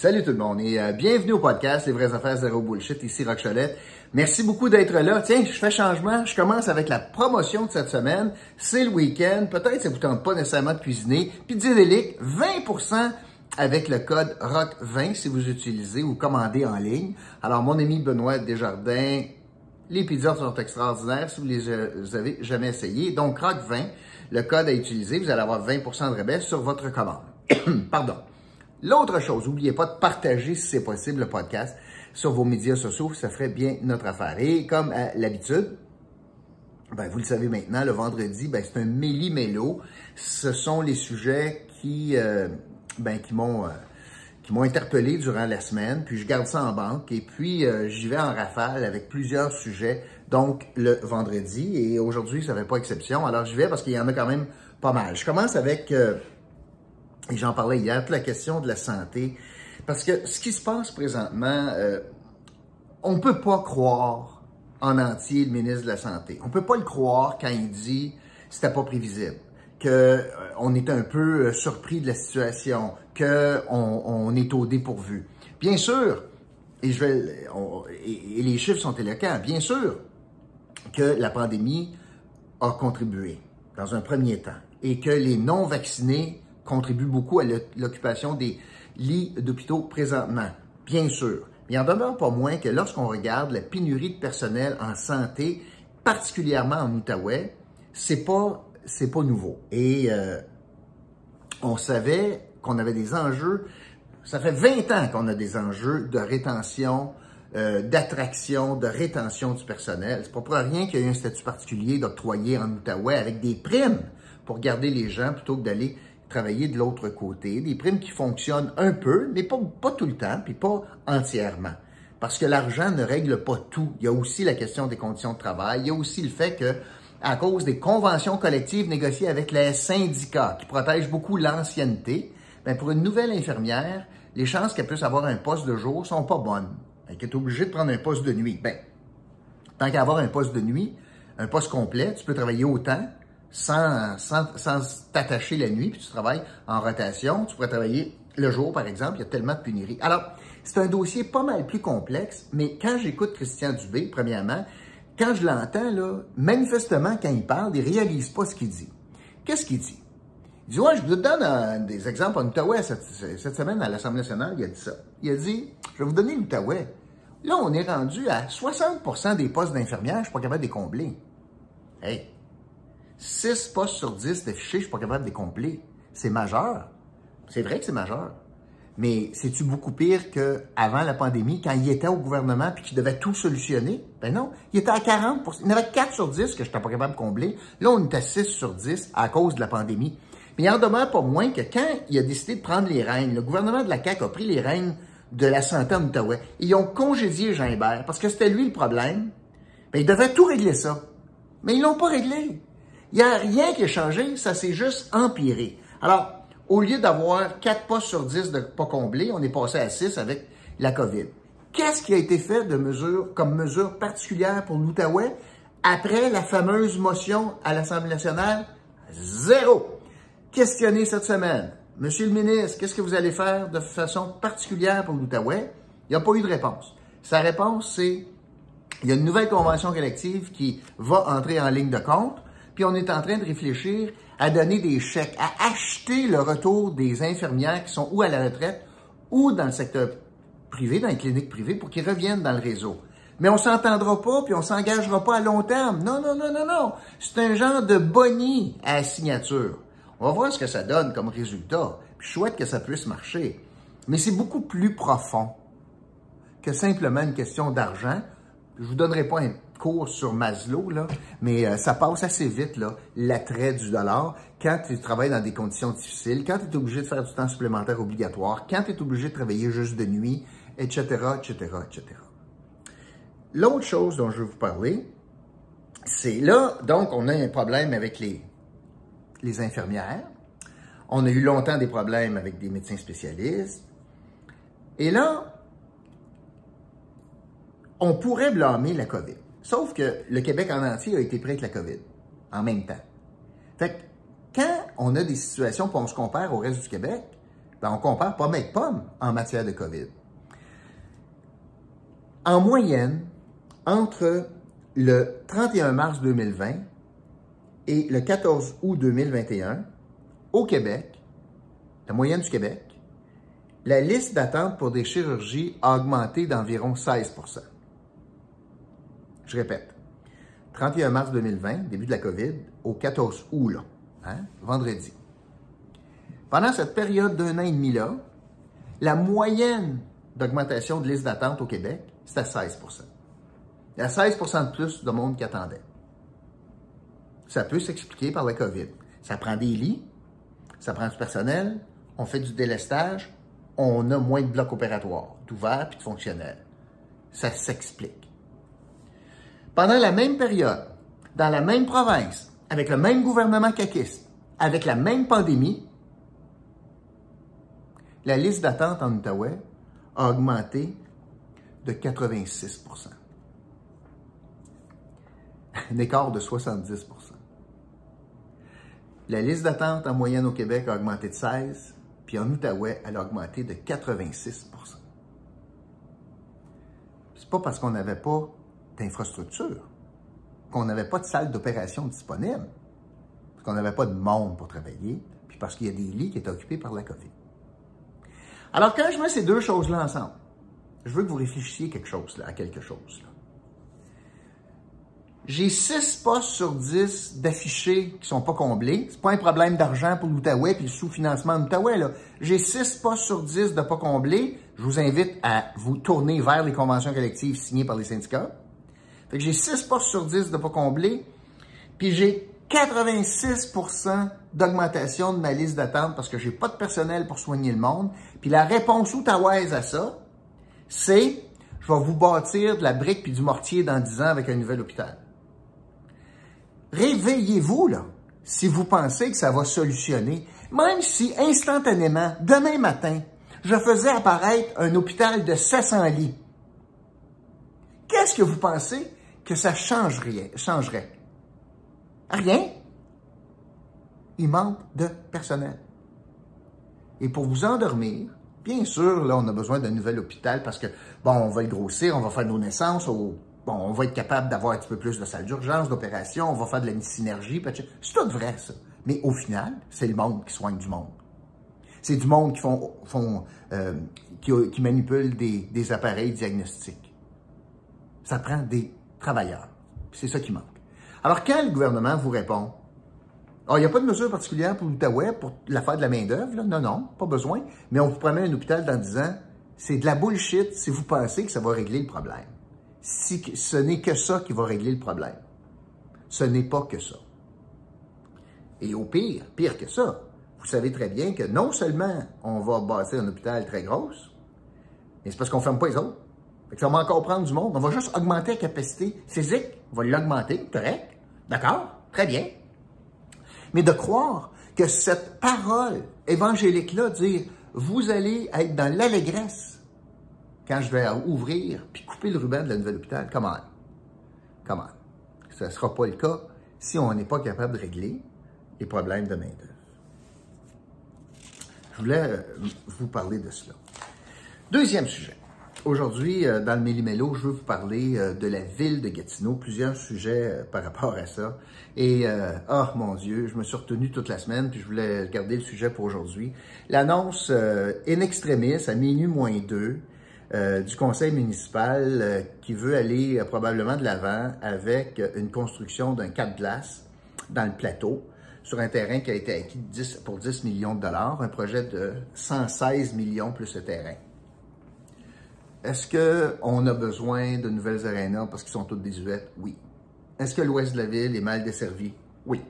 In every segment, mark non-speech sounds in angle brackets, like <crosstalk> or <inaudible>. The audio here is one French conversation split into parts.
Salut tout le monde et euh, bienvenue au podcast Les vraies affaires zéro bullshit, ici Rock Cholette. Merci beaucoup d'être là. Tiens, je fais changement, je commence avec la promotion de cette semaine. C'est le week-end, peut-être ça vous tente pas nécessairement de cuisiner. Pizza Delic, 20% avec le code ROCK20 si vous utilisez ou commandez en ligne. Alors mon ami Benoît Desjardins, les pizzas sont extraordinaires si vous les euh, avez jamais essayé. Donc ROCK20, le code à utiliser, vous allez avoir 20% de rabais sur votre commande. <coughs> Pardon. L'autre chose, n'oubliez pas de partager si c'est possible le podcast sur vos médias sociaux, ça ferait bien notre affaire. Et comme à l'habitude, ben, vous le savez maintenant, le vendredi, ben, c'est un méli-mélo. Ce sont les sujets qui, euh, ben, euh, m'ont interpellé durant la semaine, puis je garde ça en banque et puis euh, j'y vais en rafale avec plusieurs sujets, donc le vendredi et aujourd'hui ça ne fait pas exception. Alors j'y vais parce qu'il y en a quand même pas mal. Je commence avec j'en parlais hier, toute la question de la santé. Parce que ce qui se passe présentement, euh, on ne peut pas croire en entier le ministre de la Santé. On ne peut pas le croire quand il dit c'était pas prévisible, qu'on euh, est un peu euh, surpris de la situation, qu'on on est au dépourvu. Bien sûr, et, et les chiffres sont éloquents, bien sûr que la pandémie a contribué dans un premier temps et que les non-vaccinés contribue beaucoup à l'occupation des lits d'hôpitaux présentement, bien sûr. Mais il en demeure pas moins que lorsqu'on regarde la pénurie de personnel en santé, particulièrement en Outaouais, c'est pas c'est pas nouveau. Et euh, on savait qu'on avait des enjeux. Ça fait 20 ans qu'on a des enjeux de rétention, euh, d'attraction, de rétention du personnel. C'est pas pour rien qu'il y a eu un statut particulier d'octroyer en Outaouais avec des primes pour garder les gens plutôt que d'aller travailler de l'autre côté, des primes qui fonctionnent un peu, mais pas, pas tout le temps, puis pas entièrement. Parce que l'argent ne règle pas tout. Il y a aussi la question des conditions de travail. Il y a aussi le fait que, à cause des conventions collectives négociées avec les syndicats, qui protègent beaucoup l'ancienneté, ben pour une nouvelle infirmière, les chances qu'elle puisse avoir un poste de jour sont pas bonnes. Elle est obligée de prendre un poste de nuit. Ben, tant qu'à avoir un poste de nuit, un poste complet, tu peux travailler autant, sans, t'attacher la nuit, puis tu travailles en rotation. Tu pourrais travailler le jour, par exemple. Il y a tellement de pénurie. Alors, c'est un dossier pas mal plus complexe, mais quand j'écoute Christian Dubé, premièrement, quand je l'entends, là, manifestement, quand il parle, il réalise pas ce qu'il dit. Qu'est-ce qu'il dit? Il dit, ouais, je vous donne des exemples en Outaouais cette, cette semaine à l'Assemblée nationale, il a dit ça. Il a dit, je vais vous donner l'Outaouais. Là, on est rendu à 60% des postes d'infirmières, je suis pas capable de les combler. Hey, 6 postes sur 10 d'affichés, je ne suis pas capable de les combler. C'est majeur. C'est vrai que c'est majeur. Mais c'est-tu beaucoup pire qu'avant la pandémie, quand il était au gouvernement puis qu'il devait tout solutionner? Ben non. Il était à 40 Il y en avait 4 sur 10 que je n'étais pas capable de combler. Là, on est à 6 sur 10 à cause de la pandémie. Mais il en demeure pas moins que quand il a décidé de prendre les rênes, le gouvernement de la CAQ a pris les rênes de la santé en Outaouais. Ils ont congédié Jean parce que c'était lui le problème. Ben, il devait tout régler ça. Mais ils l'ont pas réglé. Il n'y a rien qui a changé, ça s'est juste empiré. Alors, au lieu d'avoir 4 postes sur 10 de pas comblés, on est passé à 6 avec la COVID. Qu'est-ce qui a été fait de mesure, comme mesure particulière pour l'Outaouais après la fameuse motion à l'Assemblée nationale? Zéro. Questionné cette semaine. Monsieur le ministre, qu'est-ce que vous allez faire de façon particulière pour l'Outaouais? Il n'y a pas eu de réponse. Sa réponse, c'est il y a une nouvelle convention collective qui va entrer en ligne de compte puis on est en train de réfléchir à donner des chèques, à acheter le retour des infirmières qui sont ou à la retraite ou dans le secteur privé, dans les cliniques privées, pour qu'ils reviennent dans le réseau. Mais on s'entendra pas, puis on s'engagera pas à long terme. Non, non, non, non, non. C'est un genre de boni à signature. On va voir ce que ça donne comme résultat. Puis souhaite que ça puisse marcher. Mais c'est beaucoup plus profond que simplement une question d'argent. Je vous donnerai pas un cours sur Maslow, là, mais euh, ça passe assez vite, là, l'attrait du dollar, quand tu travailles dans des conditions difficiles, quand tu es obligé de faire du temps supplémentaire obligatoire, quand tu es obligé de travailler juste de nuit, etc., etc., etc. L'autre chose dont je veux vous parler, c'est là, donc, on a un problème avec les, les infirmières. On a eu longtemps des problèmes avec des médecins spécialistes. Et là, on pourrait blâmer la COVID. Sauf que le Québec en entier a été pris avec la COVID en même temps. Fait que quand on a des situations, puis on se compare au reste du Québec, Ben, on compare pomme avec pomme en matière de COVID. En moyenne, entre le 31 mars 2020 et le 14 août 2021, au Québec, la moyenne du Québec, la liste d'attente pour des chirurgies a augmenté d'environ 16 Je répète, 31 mars 2020, début de la COVID, au 14 août, là, hein, vendredi. Pendant cette période d'un an et demi-là, la moyenne d'augmentation de liste d'attente au Québec, c'était 16% Il y a 16% de plus de monde qui attendait. Ça peut s'expliquer par la COVID. Ça prend des lits, ça prend du personnel, on fait du délestage, on a moins de blocs opératoires, d'ouverts puis de fonctionnels. Ça s'explique. Pendant la même période, dans la même province, avec le même gouvernement caquiste, avec la même pandémie, la liste d'attente en Outaouais a augmenté de 86% Un écart de 70% La liste d'attente en moyenne au Québec a augmenté de 16 puis en Outaouais, elle a augmenté de 86% C'est pas parce qu'on n'avait pas d'infrastructure, qu'on n'avait pas de salle d'opération disponible, parce qu'on n'avait pas de monde pour travailler, puis parce qu'il y a des lits qui étaient occupés par la COVID. Alors, quand je mets ces deux choses-là ensemble, je veux que vous réfléchissiez à quelque chose. J'ai 6 postes sur 10 d'affichés qui sont pas comblés. C'est pas un problème d'argent pour l'Outaouais puis le sous-financement de l'Outaouais. J'ai 6 postes sur 10 de pas comblés. Je vous invite à vous tourner vers les conventions collectives signées par les syndicats. Fait que j'ai 6 postes sur 10 de pas comblés. Puis j'ai 86% d'augmentation de ma liste d'attente parce que j'ai pas de personnel pour soigner le monde. Puis la réponse outaouaise à ça, c'est je vais vous bâtir de la brique puis du mortier dans 10 ans avec un nouvel hôpital. Réveillez-vous, là, si vous pensez que ça va solutionner, même si instantanément, demain matin, je faisais apparaître un hôpital de 700 lits. Qu'est-ce que vous pensez? Que ça changerait? changerait? Rien. Il manque de personnel. Et pour vous endormir, bien sûr, là, on a besoin d'un nouvel hôpital parce que, bon, on va grossir, on va faire nos naissances au bon, on va être capable d'avoir un petit peu plus de salles d'urgence, d'opération, on va faire de la synergie, c'est tout vrai, ça. Mais au final, c'est le monde qui soigne du monde. C'est du monde qui font, euh, qui, manipule des, des, appareils diagnostiques. Ça prend des travailleurs. C'est ça qui manque. Alors, le gouvernement vous répond, ah, il n'y a pas de mesure particulière pour l'Outaouais, pour l'affaire de la main-d'œuvre, non, non, pas besoin, mais on vous promet un hôpital dans 10 ans, c'est de la bullshit si vous pensez que ça va régler le problème si ce n'est que ça qui va régler le problème. Ce n'est pas que ça. Et au pire, pire que ça, vous savez très bien que non seulement on va bâtir un hôpital très gros, mais c'est parce qu'on ne ferme pas les autres. Ça va encore prendre du monde. On va juste augmenter la capacité physique. On va l'augmenter, correct. D'accord? Très bien. Mais de croire que cette parole évangélique-là, dire vous allez être dans l'allégresse quand je vais ouvrir puis couper le ruban de la nouvelle hôpital, comment? Comment? Ce ne sera pas le cas si on n'est pas capable de régler les problèmes de main-d'œuvre. Je voulais euh, vous parler de cela. Deuxième sujet. Aujourd'hui, euh, dans le Méli-Mélo, je veux vous parler euh, de la ville de Gatineau, plusieurs sujets par rapport à ça. Et, oh mon Dieu, je me suis retenu toute la semaine, puis je voulais garder le sujet pour aujourd'hui. L'annonce in extremis, à minuit moins deux, euh, du conseil municipal euh, qui veut aller euh, probablement de l'avant avec une construction d'un cap glace dans le plateau sur un terrain qui a été acquis pour 10 millions de dollars, un projet de 116 millions plus le terrain. Est-ce qu'on a besoin de nouvelles arénas parce qu'ils sont toutes désuètes? Oui. Est-ce que l'ouest de la ville est mal desservi? Oui.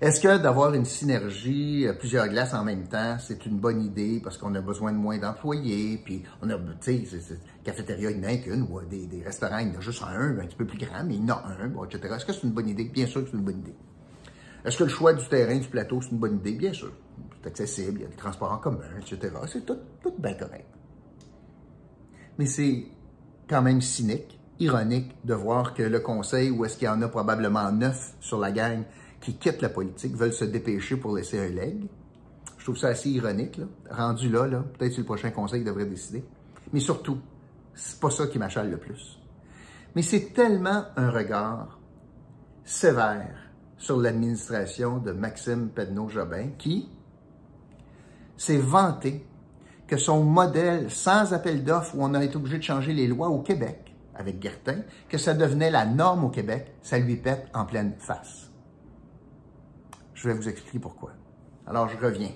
Est-ce que d'avoir une synergie, euh, plusieurs glaces en même temps, c'est une bonne idée parce qu'on a besoin de moins d'employés, puis on a, tu sais, cafétéria, il n'y en a qu'une, ou des, des, restaurants, il y en a juste un, un petit peu plus grand, mais il y en a un, etc. Est-ce que c'est une bonne idée? Bien sûr que c'est une bonne idée. Est-ce que le choix du terrain, du plateau, c'est une bonne idée? Bien sûr. C'est accessible, il y a des transports en commun, etc. C'est tout bien correct. Mais c'est quand même cynique, ironique de voir que le conseil, où est-ce qu'il y en a probablement neuf sur la gang, qui quittent la politique veulent se dépêcher pour laisser un leg. Je trouve ça assez ironique, rendu là, là peut-être c'est le prochain conseil devrait décider. Mais surtout, c'est pas ça qui m'achale le plus. Mais c'est tellement un regard sévère sur l'administration de Maxime Pedneau-Jobin qui s'est vanté que son modèle sans appel d'offres où on a été obligé de changer les lois au Québec avec Gertin, que ça devenait la norme au Québec, ça lui pète en pleine face. Je vais vous expliquer pourquoi. Alors, je reviens.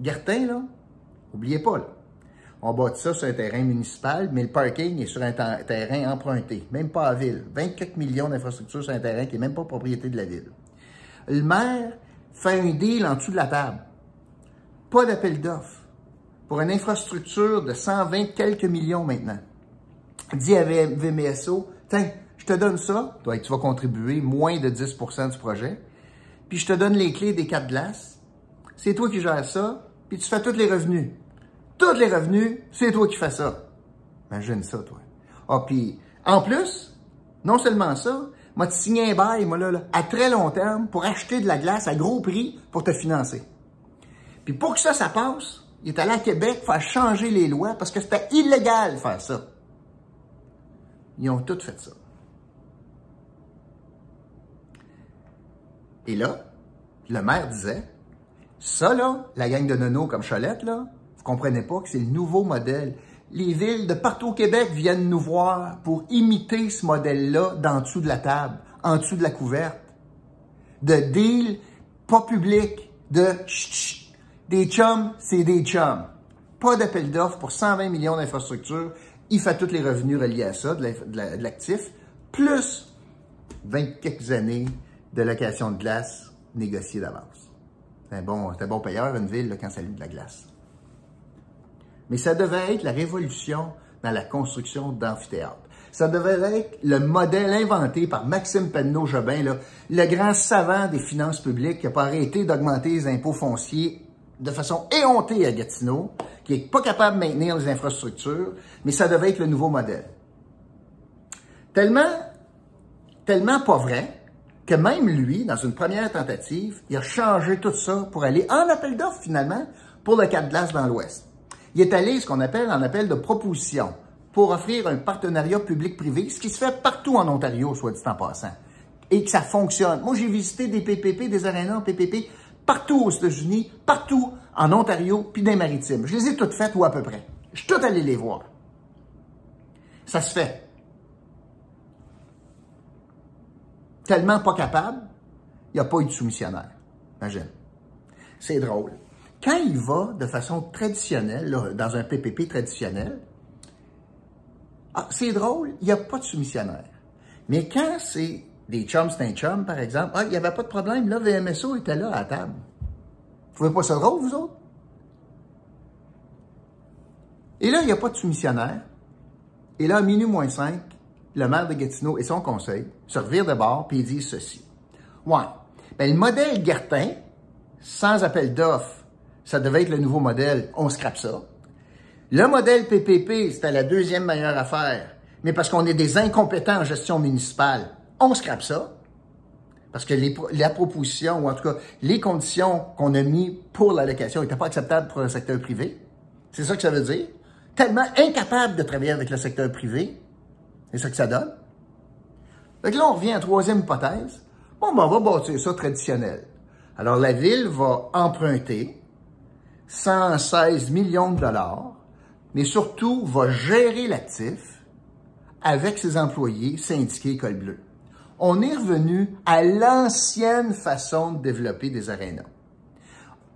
Gertin, là, oubliez pas, là, on bâtit ça sur un terrain municipal, mais le parking est sur un terrain emprunté, même pas à ville. 24 millions d'infrastructures sur un terrain qui n'est même pas propriété de la ville. Le maire fait un deal en dessous de la table. Pas d'appel d'offres. Pour une infrastructure de 120 quelques millions maintenant. Dit à VMSO, tiens, je te donne ça, toi, tu vas contribuer moins de 10% du projet, puis je te donne les clés des quatre glaces. C'est toi qui gères ça, puis tu fais tous les revenus. Tous les revenus, c'est toi qui fais ça. Imagine ça, toi. Ah, puis, en plus, non seulement ça, moi, tu signé un bail, moi, là, là, à très long terme, pour acheter de la glace à gros prix pour te financer. Puis pour que ça, ça passe, il est allé à Québec faire changer les lois parce que c'était illégal de faire ça. Ils ont tous fait ça. Et là, le maire disait, ça, là, la gang de nono comme Cholette, là, vous comprenez pas que c'est le nouveau modèle. Les villes de partout au Québec viennent nous voir pour imiter ce modèle-là d'en dessous de la table, en dessous de la couverte. De deal pas public, de chut, des chums, c'est des chums. Pas d'appel d'offres pour 120 millions d'infrastructures. Il fait tous les revenus reliés à ça, de l'actif, plus 20 quelques années de location de glace négociée d'avance. C'est un bon, un bon payeur, une ville, quand ça lit de la glace. Mais ça devait être la révolution dans la construction d'amphithéâtres. Ça devait être le modèle inventé par Maxime Penneau-Jobin, le grand savant des finances publiques qui n'a pas arrêté d'augmenter les impôts fonciers de façon éhontée à Gatineau, qui n'est pas capable de maintenir les infrastructures, mais ça devait être le nouveau modèle. Tellement, tellement pas vrai que même lui, dans une première tentative, il a changé tout ça pour aller en appel d'offres finalement pour le de glace dans l'Ouest. Il est allé ce qu'on appelle un appel de proposition pour offrir un partenariat public-privé, ce qui se fait partout en Ontario, soit dit en passant, et que ça fonctionne. Moi, j'ai visité des PPP, des arénas en PPP, partout aux États-Unis, partout en Ontario, puis dans les maritimes. Je les ai toutes faites ou à peu près. Je suis tout allé les voir. Ça se fait. Tellement pas capable, il n'y a pas eu de soumissionnaire. Imagine. C'est drôle. Quand il va de façon traditionnelle, dans un PPP traditionnel, ah, c'est drôle, il n'y a pas de soumissionnaire. Mais quand c'est des chums, c'est un chum, par exemple, ah, il n'y avait pas de problème, là, VMSO était là à la table. Vous trouvez pas ça drôle, vous autres? Et là, il n'y a pas de soumissionnaire. Et là, à minuit moins 5, le maire de Gatineau et son conseil se revirent de bord et ils disent ceci. Ouais, ben, le modèle Gertin, sans appel d'offres, ça devait être le nouveau modèle, on scrape ça. Le modèle PPP, c'était la deuxième meilleure affaire, mais parce qu'on est des incompétents en gestion municipale, on scrape ça. Parce que la proposition, ou en tout cas les conditions qu'on a mis pour l'allocation n'étaient pas acceptables pour le secteur privé. C'est ça que ça veut dire. Tellement incapable de travailler avec le secteur privé. C'est ça que ça donne. Donc là, on revient à la troisième hypothèse. Bon, ben, on va bâtir ça traditionnel. Alors, la ville va emprunter 116 millions de dollars, mais surtout va gérer l'actif avec ses employés syndiqués Col Bleu. On est revenu à l'ancienne façon de développer des arénas.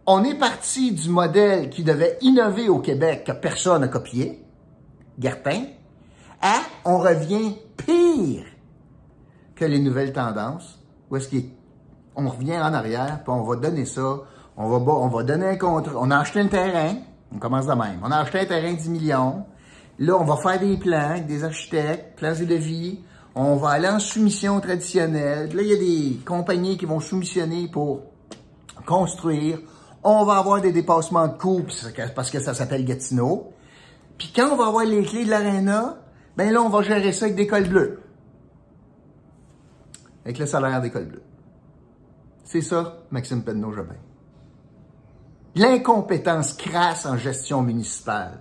On est parti du modèle qui devait innover au Québec que personne n'a copié, Gertin, à on revient pire que les nouvelles tendances, où est-ce qu'on revient en arrière, puis on va donner ça on va, on va donner un contrat. On a acheté un terrain. On commence de même. On a acheté un terrain de 10 millions. Là, on va faire des plans avec des architectes, plans et devis. On va aller en soumission traditionnelle. Là, il y a des compagnies qui vont soumissionner pour construire. On va avoir des dépassements de coûts parce que ça s'appelle Gatineau. Puis quand on va avoir les clés de l'aréna, ben là, on va gérer ça avec des cols bleus. Avec le salaire des cols bleus. C'est ça, Maxime Penneau-Jobin. l'incompétence crasse en gestion municipale.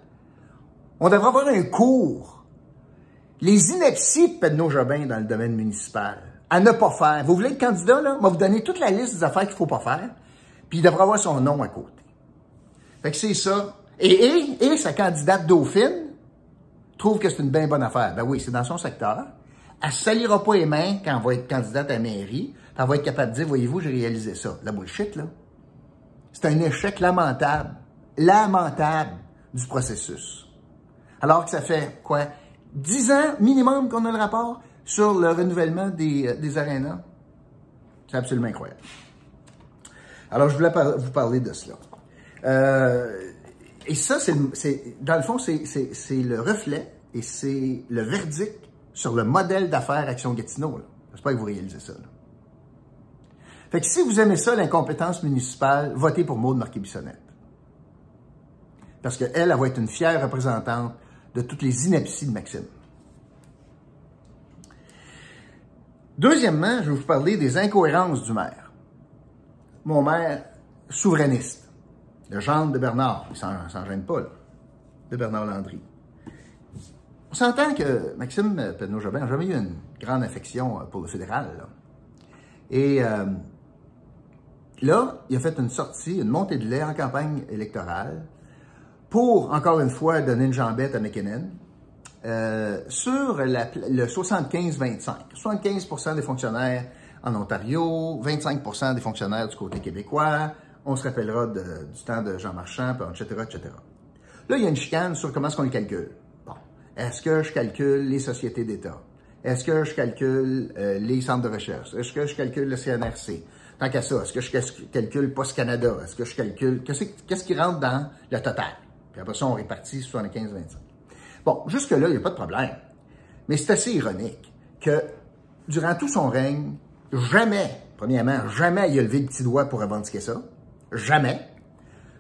On devrait avoir un cours. Les inepties de Pedno Jobin dans le domaine municipal, à ne pas faire. Vous voulez être candidat, là? Va vous donner toute la liste des affaires qu'il ne faut pas faire, puis il devrait avoir son nom à côté. Fait que c'est ça. Et, et, et sa candidate Dauphine trouve que c'est une bien bonne affaire. Ben oui, c'est dans son secteur. Elle ne salira pas les mains quand elle va être candidate à la mairie. Elle va être capable de dire, voyez-vous, j'ai réalisé ça. La bullshit, là. C'est un échec lamentable, lamentable du processus. Alors que ça fait, quoi, 10 ans minimum qu'on a le rapport sur le renouvellement des, euh, des arénas. C'est absolument incroyable. Alors, je voulais vous parler de cela. Euh, et ça, c'est, dans le fond, c'est, le reflet et c'est le verdict sur le modèle d'affaires Action Gatineau. J'espère que vous réalisez ça. Fait que si vous aimez ça, l'incompétence municipale, votez pour Maude Marquet-Bissonnette. Parce qu'elle, elle va être une fière représentante de toutes les inepties de Maxime. Deuxièmement, je vais vous parler des incohérences du maire. Mon maire souverainiste, le genre de Bernard, il s'en gêne pas, de Bernard Landry. On s'entend que Maxime Pedneau-Jobin n'a jamais eu une grande affection pour le fédéral. Et euh, Là, il a fait une sortie, une montée de lait en campagne électorale pour, encore une fois, donner une jambette à McKinnon euh, sur le 75-25. 75% des fonctionnaires en Ontario, 25% des fonctionnaires du côté québécois. On se rappellera du temps de Jean Marchand, etc., etc. Là, il y a une chicane sur comment est-ce qu'on le calcule. Bon. Est-ce que je calcule les sociétés d'État? Est-ce que je calcule euh, les centres de recherche? Est-ce que je calcule le CNRC? Tant qu'à ça, est-ce que je calcule Post Canada? Est-ce que je calcule. Qu'est-ce qui rentre dans le total? Puis après ça, on répartit 75-25. Bon, jusque-là, il n'y a pas de problème. Mais c'est assez ironique que durant tout son règne, jamais, premièrement, jamais il a levé le petit doigt pour revendiquer ça. Jamais.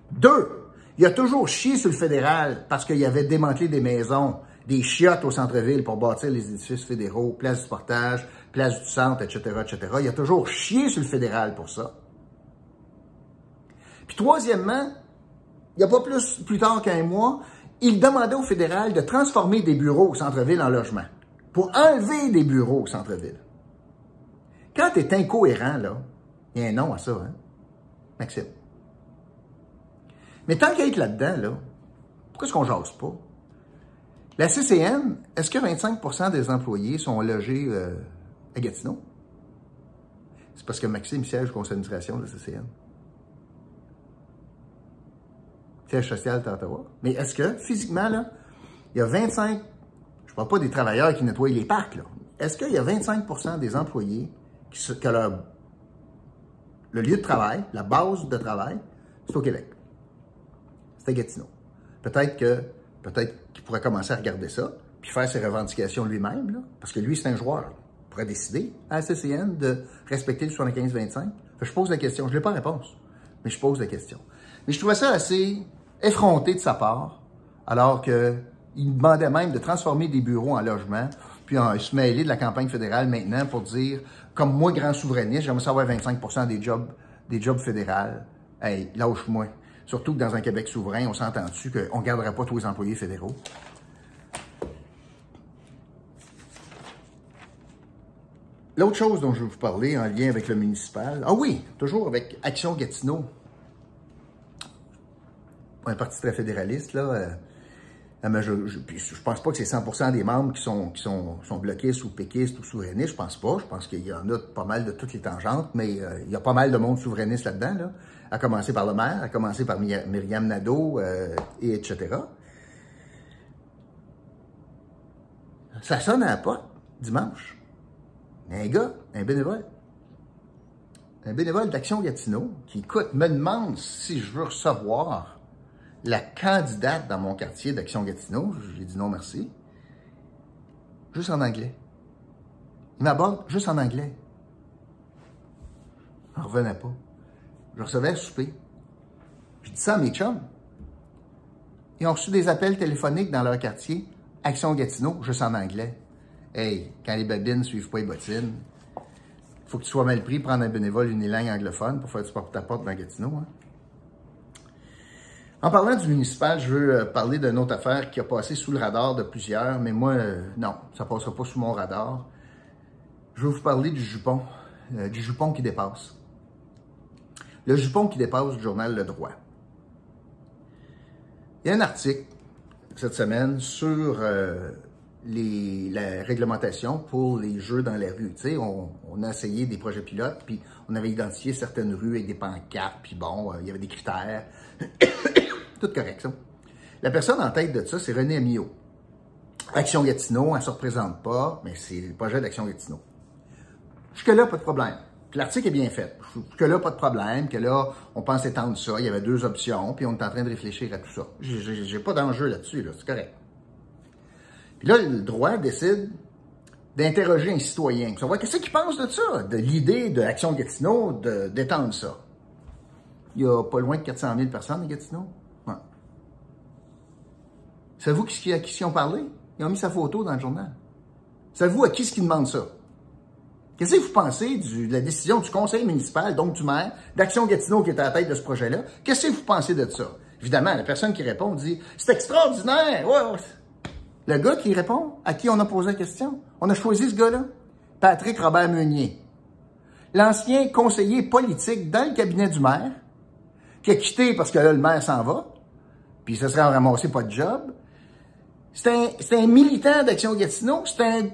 Deux, il a toujours chié sur le fédéral parce qu'il avait démantelé des maisons, des chiottes au centre-ville pour bâtir les édifices fédéraux, place du portage, place du centre, etc., etc. Il a toujours chié sur le fédéral pour ça. Puis troisièmement, il n'y a pas plus, tard qu'un mois, il demandait au fédéral de transformer des bureaux au centre-ville en logement, pour enlever des bureaux au centre-ville. Quand tu es incohérent, là, il y a un nom à ça, hein? Maxime. Mais tant qu'il est là-dedans, là, pourquoi est-ce qu'on jase pas? La CCM, est-ce que 25% des employés sont logés euh, à Gatineau? C'est parce que Maxime siège au conseil d'administration de la CCM. Siège social d'Ottawa. Mais est-ce que, physiquement, là, il y a 25, je ne parle pas des travailleurs qui nettoient les parcs, là. Est-ce qu'il y a 25% des employés qui, que leur, le lieu de travail, la base de travail, c'est au Québec? C'est à Gatineau. Peut-être que, peut-être qu'il pourrait commencer à regarder ça, puis faire ses revendications lui-même, parce que lui, c'est un joueur pourrait décider à la CCN de respecter le 75-25? Je pose la question. Je n'ai pas réponse, mais je pose la question. Mais je trouvais ça assez effronté de sa part, alors qu'il demandait même de transformer des bureaux en logements, puis en se mêler de la campagne fédérale maintenant pour dire, comme moi, grand souverainiste, j'aimerais savoir 25 des jobs, des jobs fédérales. Hey, lâche-moi. Surtout que dans un Québec souverain, on s'entend dessus qu'on ne gardera pas tous les employés fédéraux? L'autre chose dont je vais vous parler en lien avec le municipal, ah oui, toujours avec Action Gatineau. Un parti très fédéraliste, là. Euh, je, je, pense pas que c'est 100% des membres qui sont, qui sont, sont bloquistes ou péquistes ou souverainistes. Je pense pas. Je pense qu'il y en a pas mal de toutes les tangentes, mais euh, il y a pas mal de monde souverainiste là-dedans, là. À commencer par le maire, à commencer par Myriam Nadeau, euh, et etc. Ça sonne à la porte dimanche. Un gars, un bénévole, un bénévole d'Action Gatineau qui, écoute, me demande si je veux recevoir la candidate dans mon quartier d'Action Gatineau. J'ai dit non, merci. Juste en anglais. Il m'aborde juste en anglais. Je revenais pas. Je recevais un souper. Je dis ça à mes chums. Ils ont reçu des appels téléphoniques dans leur quartier, Action Gatineau, juste en anglais. Hey, quand les babines ne suivent pas les bottines, il faut que tu sois mal pris, prendre un bénévole unilingue anglophone pour faire du porte-à-porte dans Gatineau. Hein? En parlant du municipal, je veux euh, parler d'une autre affaire qui a passé sous le radar de plusieurs, mais moi, euh, non, ça ne passera pas sous mon radar. Je veux vous parler du jupon, euh, du jupon qui dépasse. Le jupon qui dépasse du journal Le Droit. Il y a un article cette semaine sur la réglementation pour les jeux dans les rues. Tu sais, on, on, a essayé des projets pilotes, puis on avait identifié certaines rues avec des pancartes, puis bon, il y avait des critères. <coughs> Tout correct, ça. La personne en tête de ça, c'est René Amio. Action Gatineau, elle ne se représente pas, mais c'est le projet d'Action Gatineau. Jusque-là, pas de problème. L'article est bien fait. Jusque-là, pas de problème, que là, on pense étendre ça. Il y avait deux options, puis on est en train de réfléchir à tout ça. J'ai pas d'enjeu là-dessus, là, c'est correct. Puis là, le droit décide d'interroger un citoyen, savoir qu'est-ce qu'il pense de ça, de l'idée de l'Action Gatineau d'étendre ça? Il y a pas loin de 400 000 personnes à Gatineau. Savez-vous à qui ils ont parlé? Ils ont mis sa photo dans le journal. Savez-vous à qui ce qui demande ça? Qu'est-ce que vous pensez de la décision du conseil municipal, donc du maire, d'Action Gatineau qui est à la tête de ce projet-là? Qu'est-ce que vous pensez de ça? Évidemment, la personne qui répond dit C'est extraordinaire! Ouais, Le gars qui répond, à qui on a posé la question, on a choisi ce gars-là, Patrick Robert Meunier, l'ancien conseiller politique dans le cabinet du maire, qui a quitté parce que là, le maire s'en va, puis ça serait ramassé pas de job, c'est un, militant d'Action Gatineau, c'est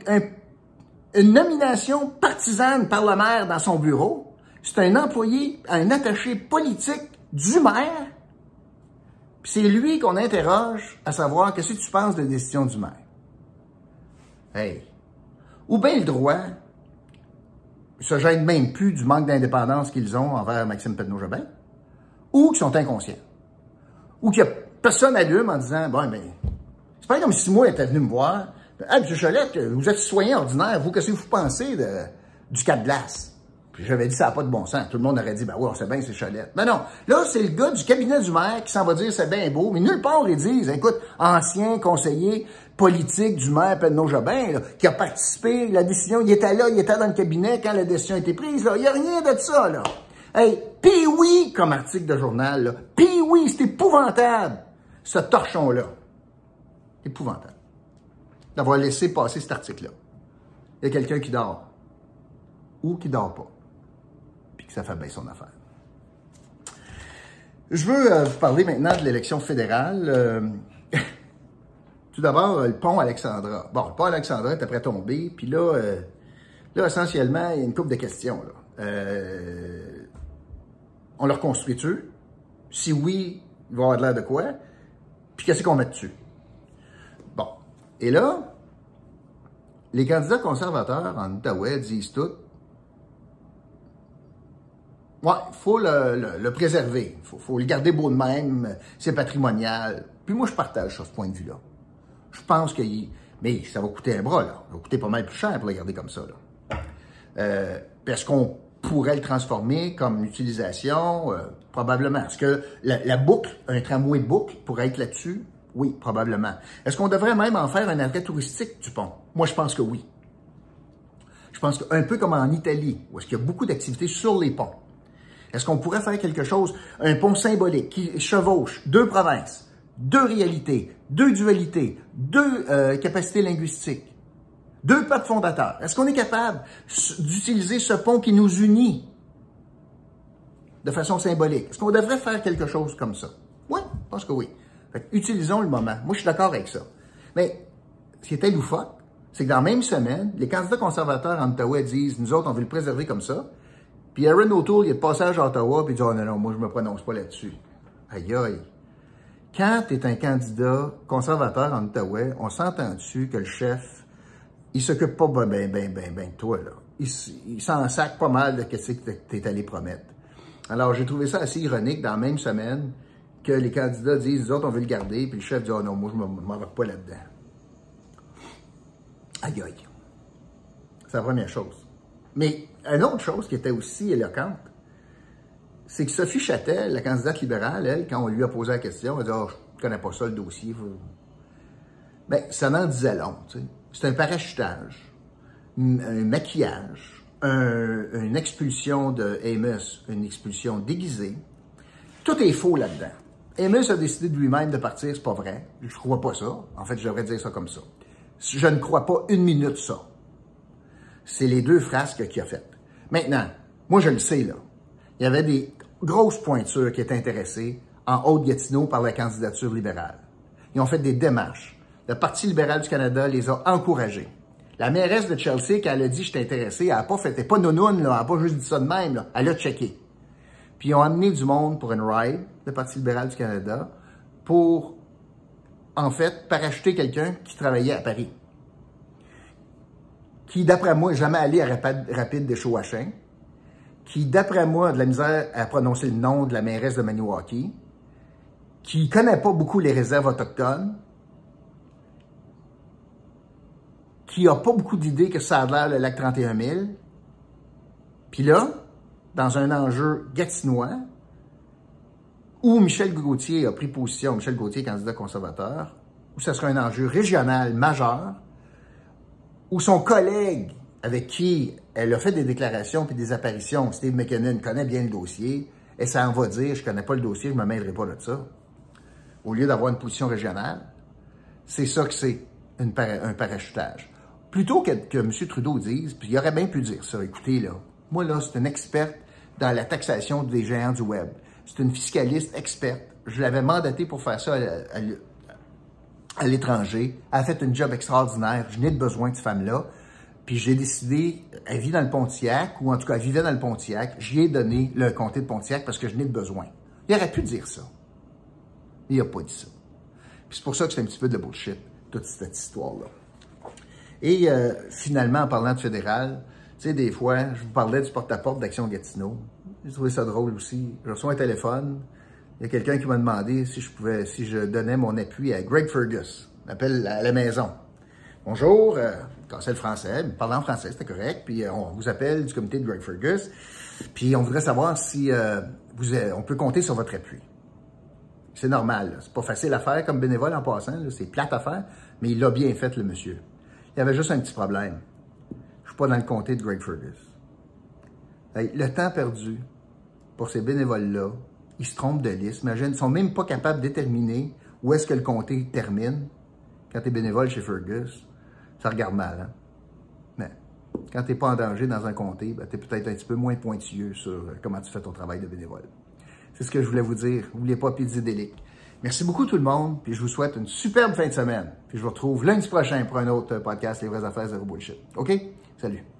une nomination partisane par le maire dans son bureau, c'est un employé, un attaché politique du maire, c'est lui qu'on interroge à savoir qu'est-ce que tu penses de la décision du maire. Hey! Ou bien le droit se gêne même plus du manque d'indépendance qu'ils ont envers Maxime Pedneau-Jobin, ou qu'ils sont inconscients, ou qu'il n'y a personne allume en disant, bon, ben, c'est pas comme si moi était venu me voir. Ah, M. Cholette, vous êtes citoyen ordinaire, vous, qu'est-ce que vous pensez de, du cas de glace? Puis j'avais dit, ça n'a pas de bon sens. Tout le monde aurait dit, ben oui, on sait bien, c'est Cholette. Mais non, là, c'est le gars du cabinet du maire qui s'en va dire, c'est bien beau, mais nulle part, ils disent, écoute, ancien conseiller politique du maire Pedno Jobin, qui a participé, la décision, il était là, il était dans le cabinet quand la décision a été prise, là. Il n'y a rien de ça, là. Hey, pis oui, comme article de journal, là. Pis oui, c'est épouvantable, ce torchon-là épouvantable d'avoir laissé passer cet article-là. Il y a quelqu'un qui dort ou qui dort pas, puis que ça fait bien son affaire. Je veux euh, vous parler maintenant de l'élection fédérale. Euh, <laughs> tout d'abord, le pont Alexandra. Bon, le pont Alexandra est après tombé, puis là, euh, là, essentiellement, il y a une couple de questions. On le reconstruit-tu? Si oui, il va avoir de l'air de quoi? Puis qu'est-ce qu'on met dessus? Et là, les candidats conservateurs en Outaouais disent tout. Ouais, il faut le, préserver. Il faut, le garder beau de même. C'est patrimonial. Puis moi, je partage sur ce point de vue-là. Je pense que... Mais ça va coûter un bras, là. Ça va coûter pas mal plus cher pour le garder comme ça, là. Euh, parce qu'on pourrait le transformer comme utilisation, euh, probablement. Est-ce que la, la, boucle, un tramway boucle pourrait être là-dessus? Oui, probablement. Est-ce qu'on devrait même en faire un arrêt touristique du pont? Moi, je pense que oui. Je pense qu'un peu comme en Italie, où est-ce qu'il y a beaucoup d'activités sur les ponts. Est-ce qu'on pourrait faire quelque chose, un pont symbolique qui chevauche deux provinces, deux réalités, deux dualités, deux euh, capacités linguistiques, deux peuples fondateurs? Est-ce qu'on est capable d'utiliser ce pont qui nous unit de façon symbolique? Est-ce qu'on devrait faire quelque chose comme ça? Oui, je pense que oui utilisons le moment. Moi, je suis d'accord avec ça. Mais ce qui était loufoque, c'est que dans la même semaine, les candidats conservateurs en Ottawa disent, nous autres, on veut le préserver comme ça. Puis Aaron O'Toole, il est de passage à Ottawa, puis il dit, oh non, non, moi, je me prononce pas là-dessus. Aïe, aïe. Quand tu es un candidat conservateur en Ottawa, on s'entend dessus que le chef, il s'occupe pas ben, ben, ben, ben, ben de toi, là. Il, il s'en sac pas mal de ce que tu es allé promettre. Alors, j'ai trouvé ça assez ironique dans la même semaine que les candidats disent, nous autres, on veut le garder, puis le chef dit, oh non, moi, je ne m'en vais pas là-dedans. Aïe, aïe. C'est la première chose. Mais une autre chose qui était aussi éloquente, c'est que Sophie Châtel, la candidate libérale, elle, quand on lui a posé la question, elle a dit, oh, je ne connais pas ça, le dossier. Bien, ça n'en disait long. C'est un parachutage, un maquillage, une expulsion de Amos, une expulsion déguisée. Tout est faux là-dedans. Amos a décidé de lui-même de partir, c'est pas vrai. Je crois pas ça. En fait, je devrais dire ça comme ça. Je ne crois pas une minute ça. C'est les deux frasques qu'il a faites. Maintenant, moi je le sais là. Il y avait des grosses pointures qui étaient intéressées en Haute-Gatineau par la candidature libérale. Ils ont fait des démarches. Le Parti libéral du Canada les a encouragés. La mairesse de Chelsea, quand elle a dit « je suis intéressée », elle n'a pas fait, pas nounoune, là, elle n'a pas juste dit ça de même, là. elle a checké. Puis ils ont amené du monde pour une ride, le Parti libéral du Canada, pour, en fait, parachuter quelqu'un qui travaillait à Paris. Qui, d'après moi, n'est jamais allé à Rapide, des Chouachins. Qui, d'après moi, a de la misère à prononcer le nom de la mairesse de Maniwaki. Qui connaît pas beaucoup les réserves autochtones. Qui a pas beaucoup d'idées que ça a l'air le lac 31 000. Puis là, dans un enjeu gatinois, où Michel Gauthier a pris position, Michel Gauthier, candidat conservateur, où ce sera un enjeu régional majeur, où son collègue avec qui elle a fait des déclarations puis des apparitions, Steve McKinnon, connaît bien le dossier, et ça en va dire, je connais pas le dossier, je me mêlerai pas de ça. Au lieu d'avoir une position régionale, c'est ça que c'est un parachutage. Plutôt que, que M. Trudeau dise, puis il aurait bien pu dire ça, écoutez là, moi là, c'est une experte dans la taxation des géants du web. C'est une fiscaliste experte. Je l'avais mandatée pour faire ça à, l'étranger. Elle a fait un job extraordinaire. Je n'ai de besoin de cette femme-là. Puis j'ai décidé, elle vit dans le Pontiac, ou en tout cas, elle vivait dans le Pontiac. J'y ai donné le comté de Pontiac parce que je n'ai de besoin. Il aurait pu dire ça. Il n'a pas dit ça. Puis c'est pour ça que c'est un petit peu de bullshit, toute cette histoire-là. Et euh, finalement, en parlant de fédéral, tu sais, des fois, je vous parlais du porte-à-porte d'Action Gatineau. J'ai trouvé ça drôle aussi. Je reçois un téléphone. Il y a quelqu'un qui m'a demandé si je pouvais, si je donnais mon appui à Greg Fergus. M'appelle à la maison. Bonjour, euh, c'est le français, parle en français, c'était correct. Puis euh, on vous appelle du comité de Greg Fergus. Puis on voudrait savoir si euh, vous, on peut compter sur votre appui. C'est normal. C'est pas facile à faire comme bénévole en passant. C'est plate à faire, mais il l'a bien fait, le monsieur. Il y avait juste un petit problème pas dans le comté de Greg Fergus. le temps perdu pour ces bénévoles-là, ils se trompent de liste. Imagine, ils ne sont même pas capables de déterminer où est-ce que le comté termine quand tu es bénévole chez Fergus. Ça regarde mal, hein? Mais quand tu n'es pas en danger dans un comté, ben, tu es peut-être un petit peu moins pointilleux sur euh, comment tu fais ton travail de bénévole. C'est ce que je voulais vous dire. N'oubliez pas Délic. Merci beaucoup tout le monde, puis je vous souhaite une superbe fin de semaine. Puis je vous retrouve lundi prochain pour un autre podcast Les vraies affaires zéro bullshit. OK? Salut.